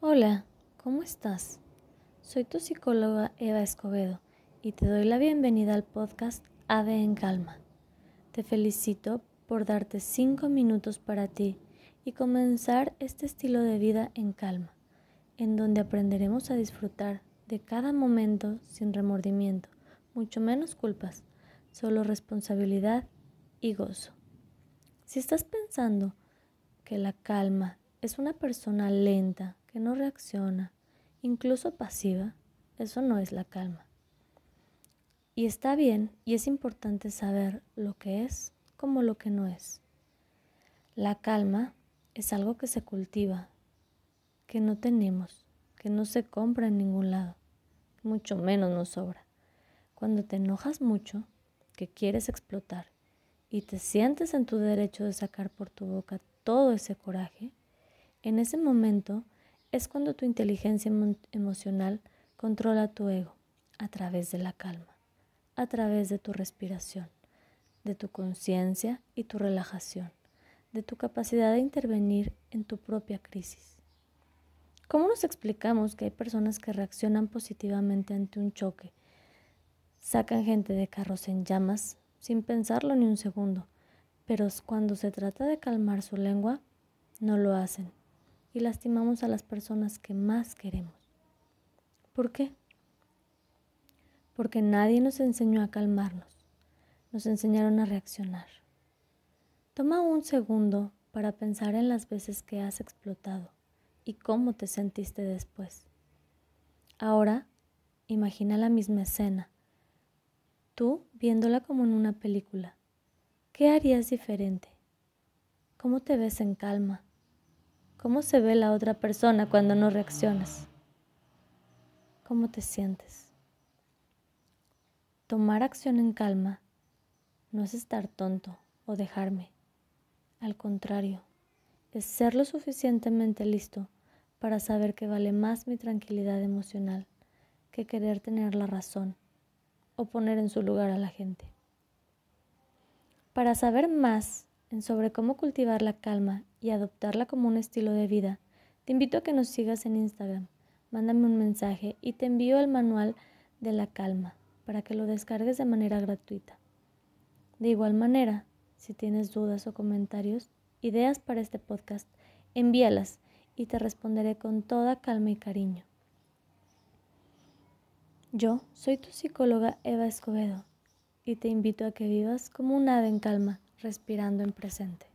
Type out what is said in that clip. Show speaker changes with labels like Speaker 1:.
Speaker 1: Hola, ¿cómo estás? Soy tu psicóloga Eva Escobedo y te doy la bienvenida al podcast Ave en Calma. Te felicito por darte cinco minutos para ti y comenzar este estilo de vida en calma, en donde aprenderemos a disfrutar de cada momento sin remordimiento, mucho menos culpas, solo responsabilidad y gozo. Si estás pensando que la calma es una persona lenta, que no reacciona, incluso pasiva, eso no es la calma. Y está bien y es importante saber lo que es como lo que no es. La calma es algo que se cultiva, que no tenemos, que no se compra en ningún lado, mucho menos nos sobra. Cuando te enojas mucho, que quieres explotar y te sientes en tu derecho de sacar por tu boca todo ese coraje, en ese momento es cuando tu inteligencia emocional controla tu ego a través de la calma, a través de tu respiración, de tu conciencia y tu relajación, de tu capacidad de intervenir en tu propia crisis. ¿Cómo nos explicamos que hay personas que reaccionan positivamente ante un choque? Sacan gente de carros en llamas sin pensarlo ni un segundo, pero cuando se trata de calmar su lengua, no lo hacen y lastimamos a las personas que más queremos. ¿Por qué? Porque nadie nos enseñó a calmarnos, nos enseñaron a reaccionar. Toma un segundo para pensar en las veces que has explotado y cómo te sentiste después. Ahora, imagina la misma escena, tú viéndola como en una película. ¿Qué harías diferente? ¿Cómo te ves en calma? ¿Cómo se ve la otra persona cuando no reaccionas? ¿Cómo te sientes? Tomar acción en calma no es estar tonto o dejarme. Al contrario, es ser lo suficientemente listo para saber que vale más mi tranquilidad emocional que querer tener la razón o poner en su lugar a la gente. Para saber más sobre cómo cultivar la calma y adoptarla como un estilo de vida, te invito a que nos sigas en Instagram. Mándame un mensaje y te envío el manual de la calma para que lo descargues de manera gratuita. De igual manera, si tienes dudas o comentarios, ideas para este podcast, envíalas y te responderé con toda calma y cariño. Yo soy tu psicóloga Eva Escobedo y te invito a que vivas como un ave en calma respirando en presente.